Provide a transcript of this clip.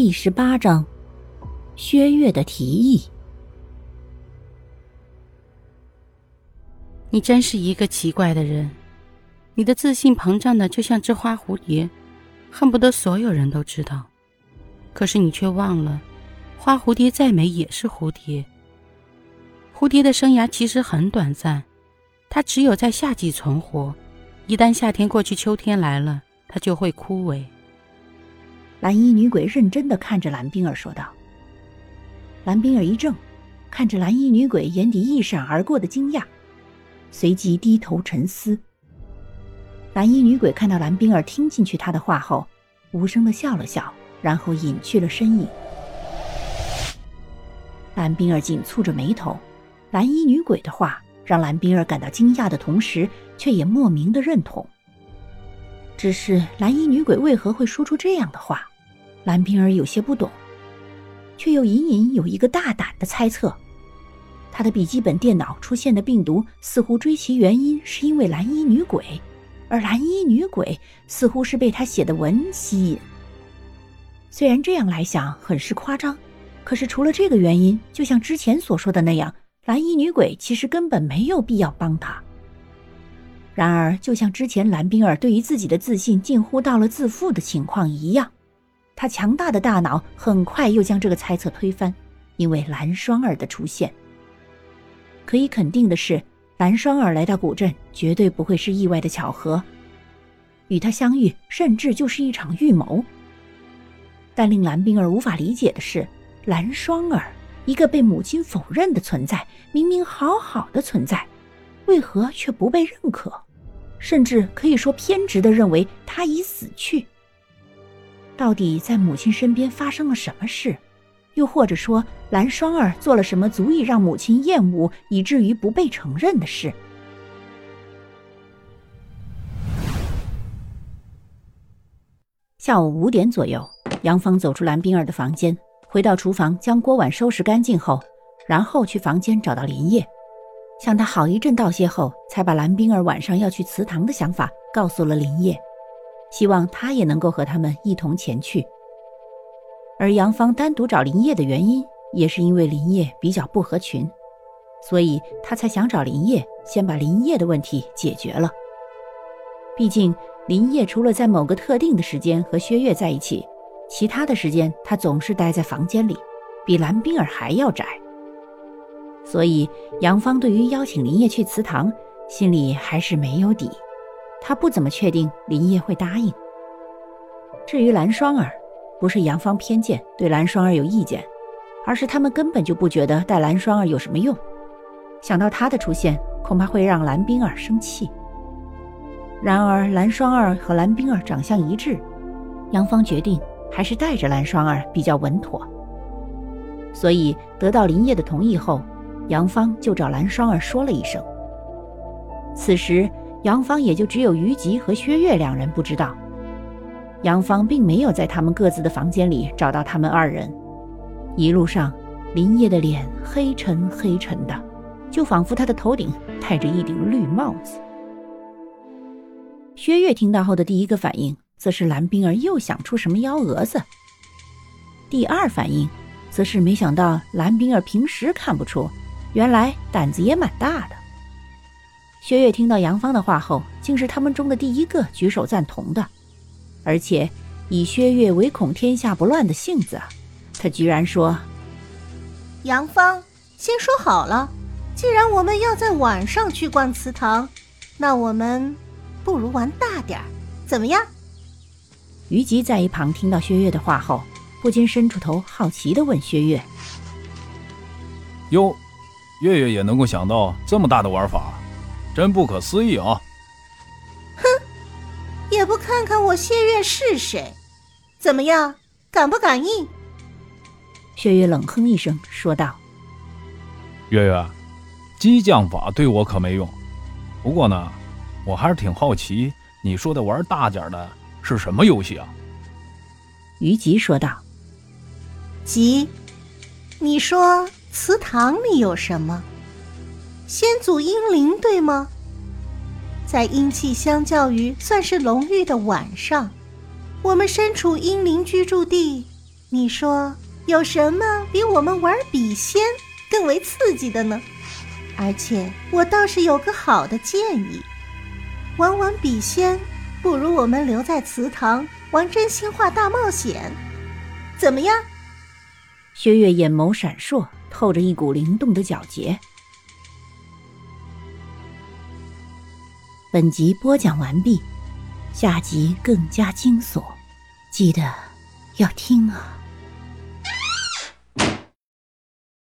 第十八章，薛岳的提议。你真是一个奇怪的人，你的自信膨胀的就像只花蝴蝶，恨不得所有人都知道。可是你却忘了，花蝴蝶再美也是蝴蝶。蝴蝶的生涯其实很短暂，它只有在夏季存活，一旦夏天过去，秋天来了，它就会枯萎。蓝衣女鬼认真的看着蓝冰儿说道。蓝冰儿一怔，看着蓝衣女鬼，眼底一闪而过的惊讶，随即低头沉思。蓝衣女鬼看到蓝冰儿听进去她的话后，无声的笑了笑，然后隐去了身影。蓝冰儿紧蹙着眉头，蓝衣女鬼的话让蓝冰儿感到惊讶的同时，却也莫名的认同。只是蓝衣女鬼为何会说出这样的话？蓝冰儿有些不懂，却又隐隐有一个大胆的猜测：她的笔记本电脑出现的病毒似乎追其原因是因为蓝衣女鬼，而蓝衣女鬼似乎是被他写的文吸引。虽然这样来想很是夸张，可是除了这个原因，就像之前所说的那样，蓝衣女鬼其实根本没有必要帮他。然而，就像之前蓝冰儿对于自己的自信近乎到了自负的情况一样，他强大的大脑很快又将这个猜测推翻。因为蓝双儿的出现，可以肯定的是，蓝双儿来到古镇绝对不会是意外的巧合，与他相遇甚至就是一场预谋。但令蓝冰儿无法理解的是，蓝双儿一个被母亲否认的存在，明明好好的存在，为何却不被认可？甚至可以说偏执的认为他已死去。到底在母亲身边发生了什么事？又或者说蓝双儿做了什么足以让母亲厌恶以至于不被承认的事？下午五点左右，杨芳走出蓝冰儿的房间，回到厨房将锅碗收拾干净后，然后去房间找到林业。向他好一阵道谢后，才把蓝冰儿晚上要去祠堂的想法告诉了林叶，希望他也能够和他们一同前去。而杨芳单独找林叶的原因，也是因为林叶比较不合群，所以他才想找林叶，先把林叶的问题解决了。毕竟林叶除了在某个特定的时间和薛岳在一起，其他的时间他总是待在房间里，比蓝冰儿还要窄。所以，杨芳对于邀请林业去祠堂，心里还是没有底。他不怎么确定林业会答应。至于蓝双儿，不是杨芳偏见对蓝双儿有意见，而是他们根本就不觉得带蓝双儿有什么用。想到他的出现，恐怕会让蓝冰儿生气。然而，蓝双儿和蓝冰儿长相一致，杨芳决定还是带着蓝双儿比较稳妥。所以，得到林业的同意后。杨芳就找蓝双儿说了一声。此时，杨芳也就只有于吉和薛岳两人不知道，杨芳并没有在他们各自的房间里找到他们二人。一路上，林业的脸黑沉黑沉的，就仿佛他的头顶戴着一顶绿帽子。薛岳听到后的第一个反应，则是蓝冰儿又想出什么幺蛾子。第二反应，则是没想到蓝冰儿平时看不出。原来胆子也蛮大的。薛岳听到杨芳的话后，竟是他们中的第一个举手赞同的，而且以薛岳唯恐天下不乱的性子，他居然说：“杨芳，先说好了，既然我们要在晚上去逛祠堂，那我们不如玩大点儿，怎么样？”于吉在一旁听到薛岳的话后，不禁伸出头，好奇地问薛岳：“哟？”月月也能够想到这么大的玩法，真不可思议啊！哼，也不看看我谢月是谁，怎么样，敢不敢应？月月冷哼一声说道：“月月，激将法对我可没用。不过呢，我还是挺好奇，你说的玩大点的是什么游戏啊？”于吉说道：“吉，你说。”祠堂里有什么？先祖英灵，对吗？在阴气相较于算是浓郁的晚上，我们身处阴灵居住地，你说有什么比我们玩笔仙更为刺激的呢？而且我倒是有个好的建议，玩玩笔仙，不如我们留在祠堂玩真心话大冒险，怎么样？薛岳眼眸闪烁，透着一股灵动的皎洁。本集播讲完毕，下集更加惊悚，记得要听啊！